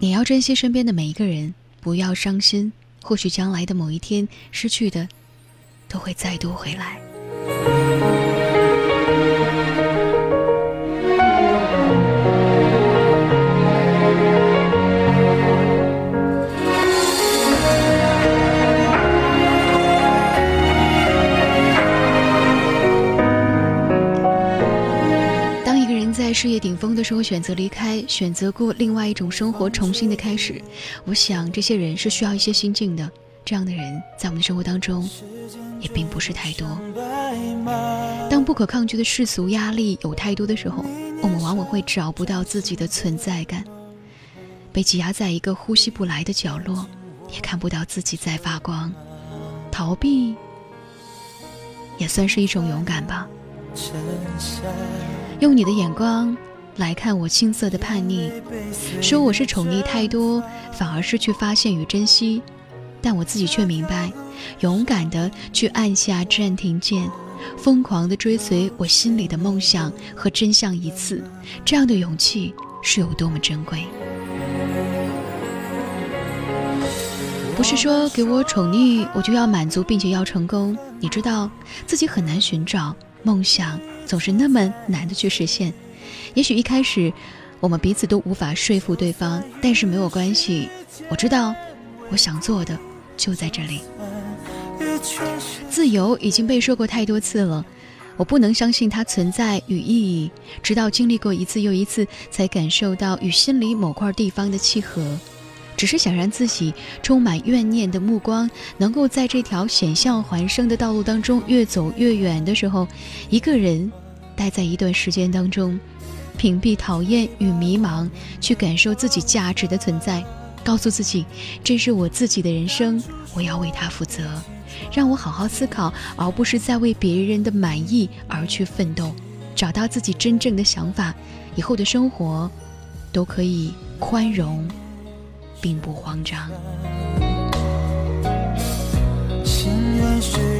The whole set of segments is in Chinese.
你要珍惜身边的每一个人，不要伤心。或许将来的某一天，失去的都会再度回来。事业顶峰的时候选择离开，选择过另外一种生活，重新的开始。我想这些人是需要一些心境的。这样的人在我们的生活当中也并不是太多。当不可抗拒的世俗压力有太多的时候，我们往往会找不到自己的存在感，被挤压在一个呼吸不来的角落，也看不到自己在发光。逃避也算是一种勇敢吧。用你的眼光来看我青涩的叛逆，说我是宠溺太多，反而失去发现与珍惜。但我自己却明白，勇敢的去按下暂停键，疯狂的追随我心里的梦想和真相一次，这样的勇气是有多么珍贵。不是说给我宠溺，我就要满足并且要成功。你知道自己很难寻找梦想。总是那么难的去实现，也许一开始我们彼此都无法说服对方，但是没有关系。我知道，我想做的就在这里。自由已经被说过太多次了，我不能相信它存在与意义，直到经历过一次又一次，才感受到与心里某块地方的契合。只是想让自己充满怨念的目光，能够在这条险象环生的道路当中越走越远的时候，一个人待在一段时间当中，屏蔽讨厌与迷茫，去感受自己价值的存在，告诉自己这是我自己的人生，我要为他负责，让我好好思考，而不是在为别人的满意而去奋斗，找到自己真正的想法，以后的生活都可以宽容。并不慌张。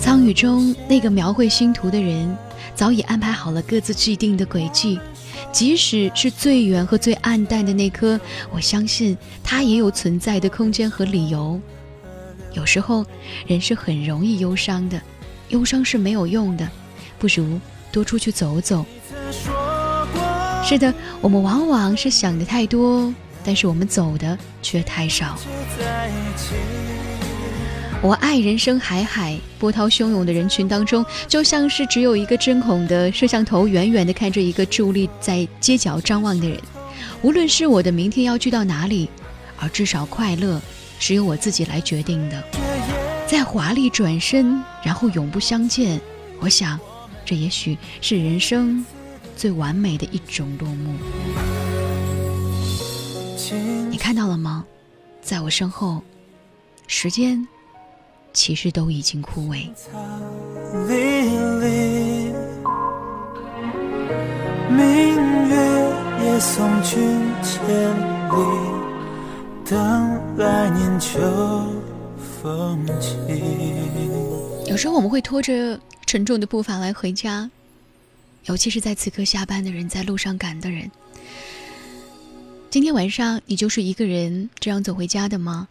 苍宇中那个描绘星图的人，早已安排好了各自既定的轨迹。即使是最远和最暗淡的那颗，我相信它也有存在的空间和理由。有时候，人是很容易忧伤的，忧伤是没有用的，不如多出去走走。是的，我们往往是想的太多。但是我们走的却太少。我爱人生海海，波涛汹涌的人群当中，就像是只有一个针孔的摄像头，远远地看着一个伫立在街角张望的人。无论是我的明天要去到哪里，而至少快乐是由我自己来决定的。在华丽转身，然后永不相见。我想，这也许是人生最完美的一种落幕。你看到了吗？在我身后，时间其实都已经枯萎。有时候我们会拖着沉重的步伐来回家，尤其是在此刻下班的人，在路上赶的人。今天晚上你就是一个人这样走回家的吗？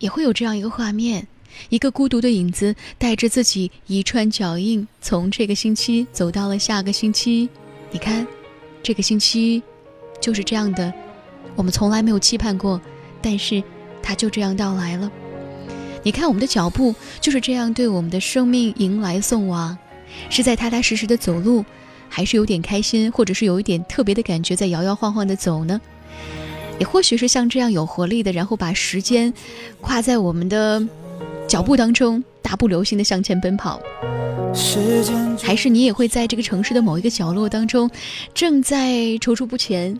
也会有这样一个画面，一个孤独的影子带着自己一串脚印，从这个星期走到了下个星期。你看，这个星期就是这样的，我们从来没有期盼过，但是它就这样到来了。你看，我们的脚步就是这样对我们的生命迎来送往，是在踏踏实实的走路，还是有点开心，或者是有一点特别的感觉在摇摇晃晃的走呢？也或许是像这样有活力的，然后把时间跨在我们的脚步当中，大步流星的向前奔跑。还是你也会在这个城市的某一个角落当中，正在踌躇不前。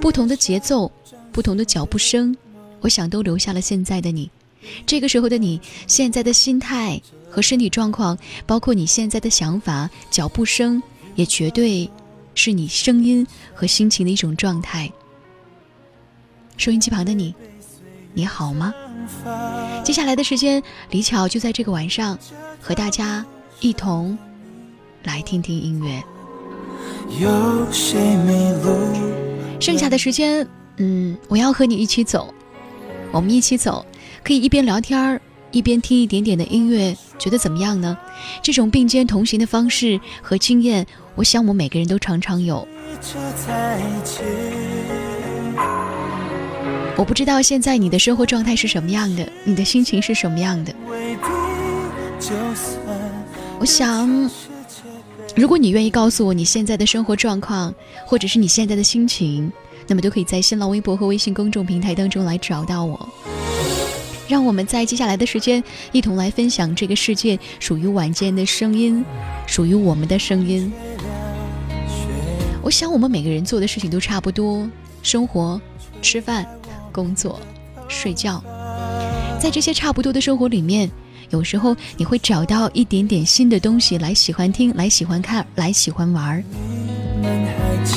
不同的节奏，不同的脚步声，我想都留下了现在的你。这个时候的你，现在的心态和身体状况，包括你现在的想法、脚步声，也绝对是你声音和心情的一种状态。收音机旁的你，你好吗？接下来的时间，李巧就在这个晚上和大家一同来听听音乐。剩下的时间，嗯，我要和你一起走，我们一起走，可以一边聊天儿一边听一点点的音乐，觉得怎么样呢？这种并肩同行的方式和经验，我想我们每个人都常常有。我不知道现在你的生活状态是什么样的，你的心情是什么样的。我想，如果你愿意告诉我你现在的生活状况，或者是你现在的心情，那么都可以在新浪微博和微信公众平台当中来找到我。让我们在接下来的时间一同来分享这个世界属于晚间的声音，属于我们的声音。我想，我们每个人做的事情都差不多：生活、吃饭。工作、睡觉，在这些差不多的生活里面，有时候你会找到一点点新的东西来喜欢听、来喜欢看、来喜欢玩儿。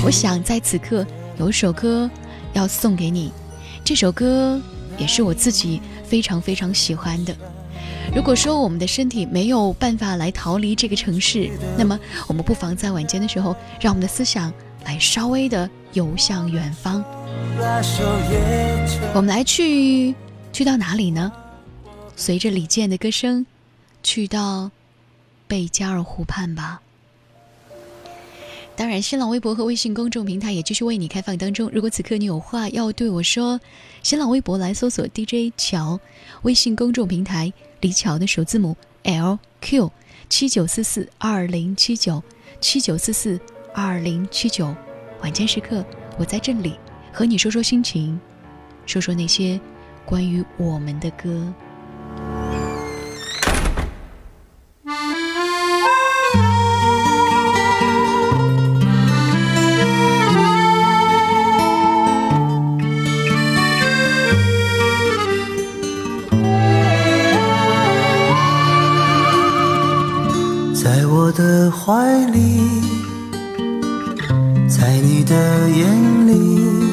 我想在此刻有一首歌要送给你，这首歌也是我自己非常非常喜欢的。如果说我们的身体没有办法来逃离这个城市，那么我们不妨在晚间的时候，让我们的思想来稍微的游向远方。我们来去去到哪里呢？随着李健的歌声，去到贝加尔湖畔吧。当然，新浪微博和微信公众平台也继续为你开放当中。如果此刻你有话要对我说，新浪微博来搜索 DJ 乔，微信公众平台李乔的首字母 LQ 七九四四二零七九七九四四二零七九。晚间时刻，我在这里。和你说说心情，说说那些关于我们的歌。在我的怀里，在你的眼里。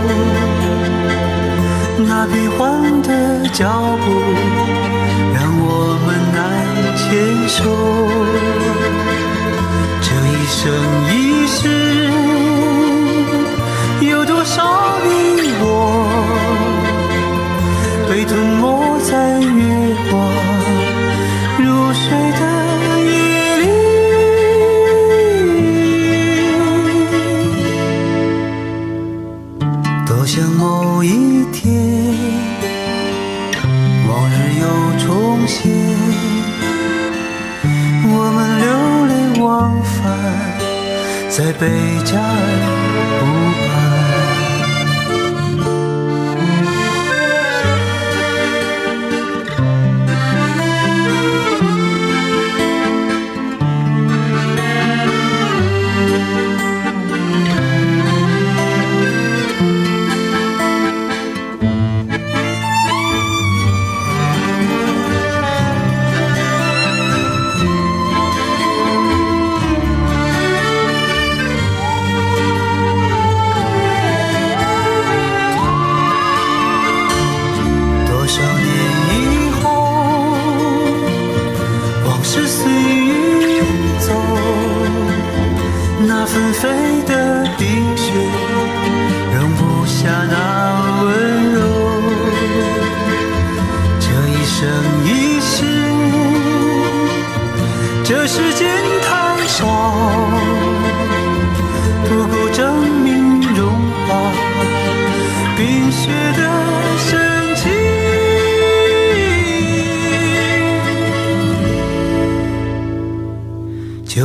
那变幻的脚步，让我们难牵手。这一生一世，有多少你我，被吞没在贝加尔湖畔。纷飞的冰雪容不下那温柔。这一生一世这时间太少不够证明融化